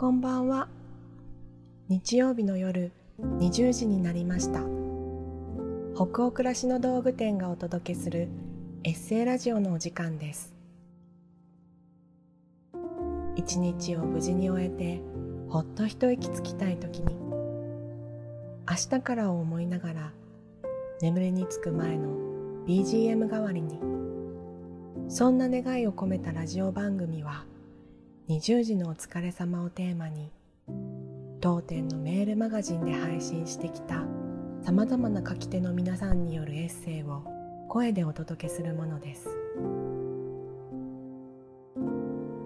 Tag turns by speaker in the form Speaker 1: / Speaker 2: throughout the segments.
Speaker 1: こんばんは。日曜日の夜20時になりました。北欧暮らしの道具店がお届けするエッセイラジオのお時間です。一日を無事に終えてほっと一息つきたい時に明日からを思いながら眠りにつく前の BGM 代わりにそんな願いを込めたラジオ番組は20時のお疲れ様をテーマに当店のメールマガジンで配信してきたさまざまな書き手の皆さんによるエッセイを声でお届けするものです。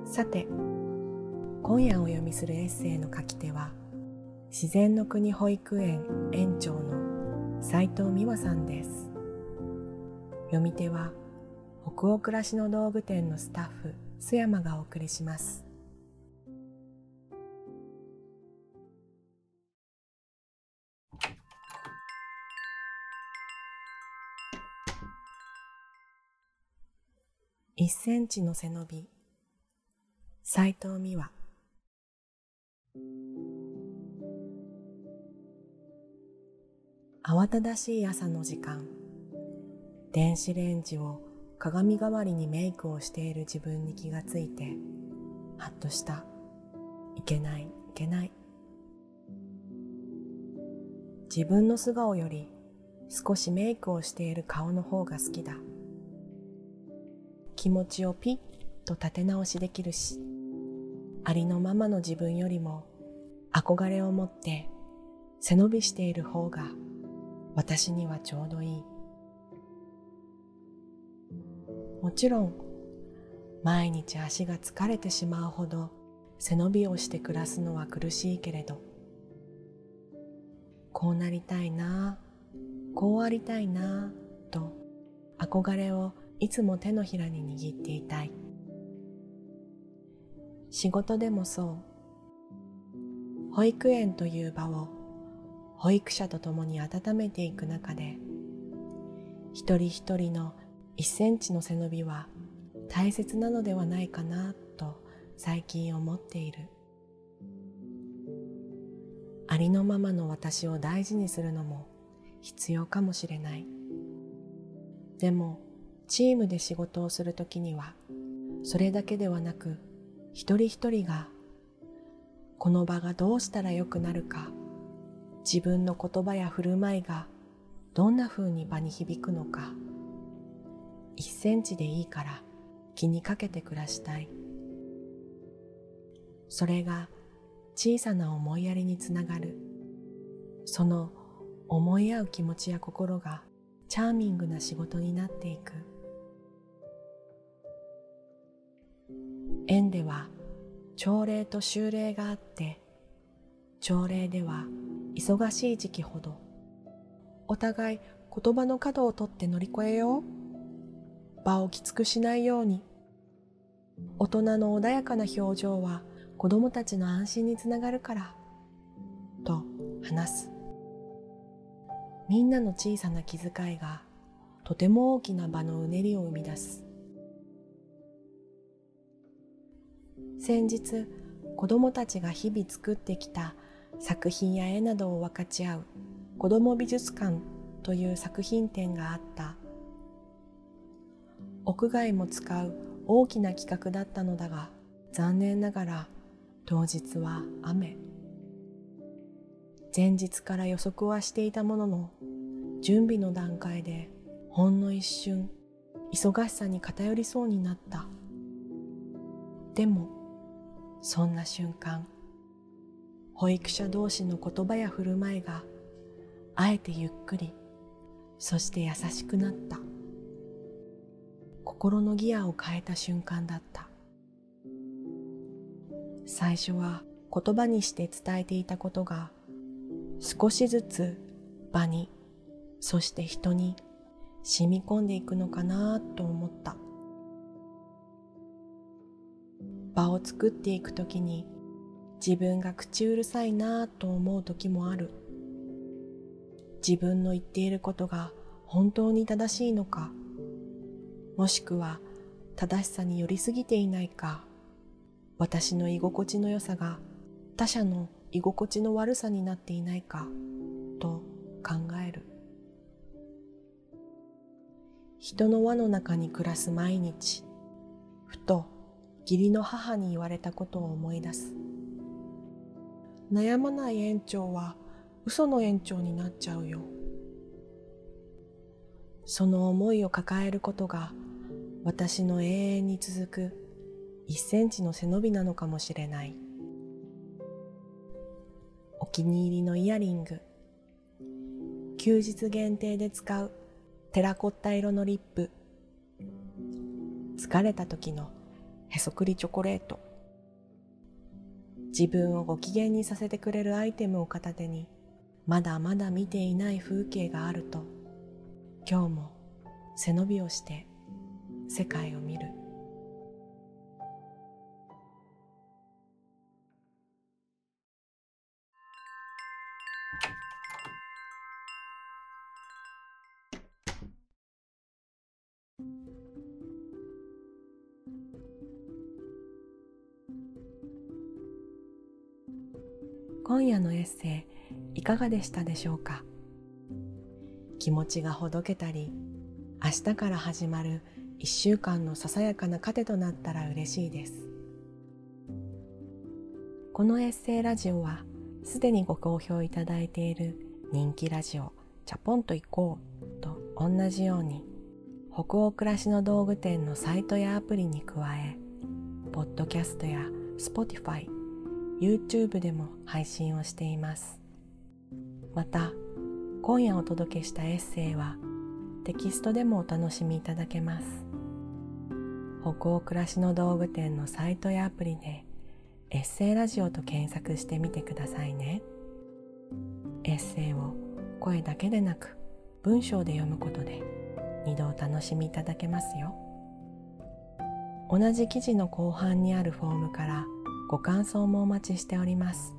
Speaker 1: さて今夜お読みするエッセイの書き手は自然の国保育園園長の斉藤美和さんです。読み手は北欧暮らしの道具店のスタッフ須山がお送りします。1センチの背伸び。斉藤美和。慌ただしい朝の時間。電子レンジを鏡代わりにメイクをしている自分に気がついてハッとした。いけないいけない。自分の素顔より少しメイクをしている顔の方が好きだ。気持ちをピッと立て直しできるしありのままの自分よりも憧れを持って背伸びしている方が私にはちょうどいい。もちろん毎日足が疲れてしまうほど背伸びをして暮らすのは苦しいけれどこうなりたいなこうありたいなと憧れをいつも手のひらに握っていたい。仕事でもそう。保育園という場を保育者と共に温めていく中で一人一人の一センチの背伸びは大切なのではないかなと最近思っている。ありのままの私を大事にするのも必要かもしれない。でもチームで仕事をするときにはそれだけではなく一人一人がこの場がどうしたらよくなるか自分の言葉や振る舞いがどんな風に場に響くのか一センチでいいから気にかけて暮らしたい。それが小さな思いやりにつながる。その思い合う気持ちや心がチャーミングな仕事になっていく。縁では朝礼と修礼があって朝礼では忙しい時期ほどお互い言葉の角を取って乗り越えよう。場をきつくしないように。大人の穏やかな表情は子供たちの安心につながるからと話す。みんなの小さな気遣いがとても大きな場のうねりを生み出す。先日子供たちが日々作ってきた作品や絵などを分かち合う子ども美術館という作品展があった。屋外も使う大きな企画だったのだが残念ながら当日は雨。前日から予測はしていたものの準備の段階でほんの一瞬忙しさに偏りそうになった。でもそんな瞬間保育者同士の言葉や振る舞いがあえてゆっくりそして優しくなった。心のギアを変えた瞬間だった。最初は言葉にして伝えていたことが少しずつ場にそして人に染み込んでいくのかなと思った。場を作っていくときに自分が口うるさいなぁと思う時もある。自分の言っていることが本当に正しいのかもしくは正しさに寄りすぎていないか私の居心地の良さが他者の居心地の悪さになっていないかと考える。人の輪の中に暮らす毎日ふと義理の母に言われたことを思い出す。悩まない園長は嘘の園長になっちゃうよ。その思いを抱えることが私の永遠に続く一センチの背伸びなのかもしれない。お気に入りのイヤリング。休日限定で使うテラコッタ色のリップ。疲れた時のへそくりチョコレート。自分をご機嫌にさせてくれるアイテムを片手にまだまだ見ていない風景があると今日も背伸びをして世界を見る。今夜のエッセイいかがでしたでしょうか？気持ちがほどけたり明日から始まる一週間のささやかな糧となったら嬉しいです。このエッセイラジオはすでにご好評いただいている人気ラジオチャポンと行こうと同じように北欧暮らしの道具店のサイトやアプリに加えポッドキャストや Spotify YouTube でも配信をしています。また今夜お届けしたエッセイはテキストでもお楽しみいただけます。北欧暮らしの道具店のサイトやアプリでエッセイラジオと検索してみてくださいね。エッセイを声だけでなく文章で読むことで二度お楽しみいただけますよ。同じ記事の後半にあるフォームからご感想もお待ちしております。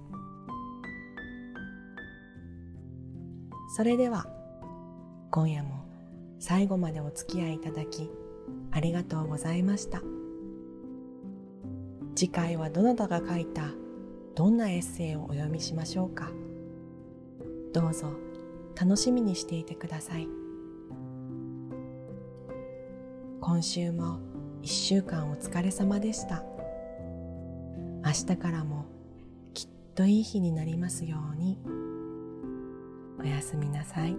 Speaker 1: それでは今夜も最後までお付き合いいただきありがとうございました。次回はどなたが書いたどんなエッセイをお読みしましょうか。どうぞ楽しみにしていてください。今週も一週間お疲れ様でした。明日からもきっといい日になりますようにおやすみなさい。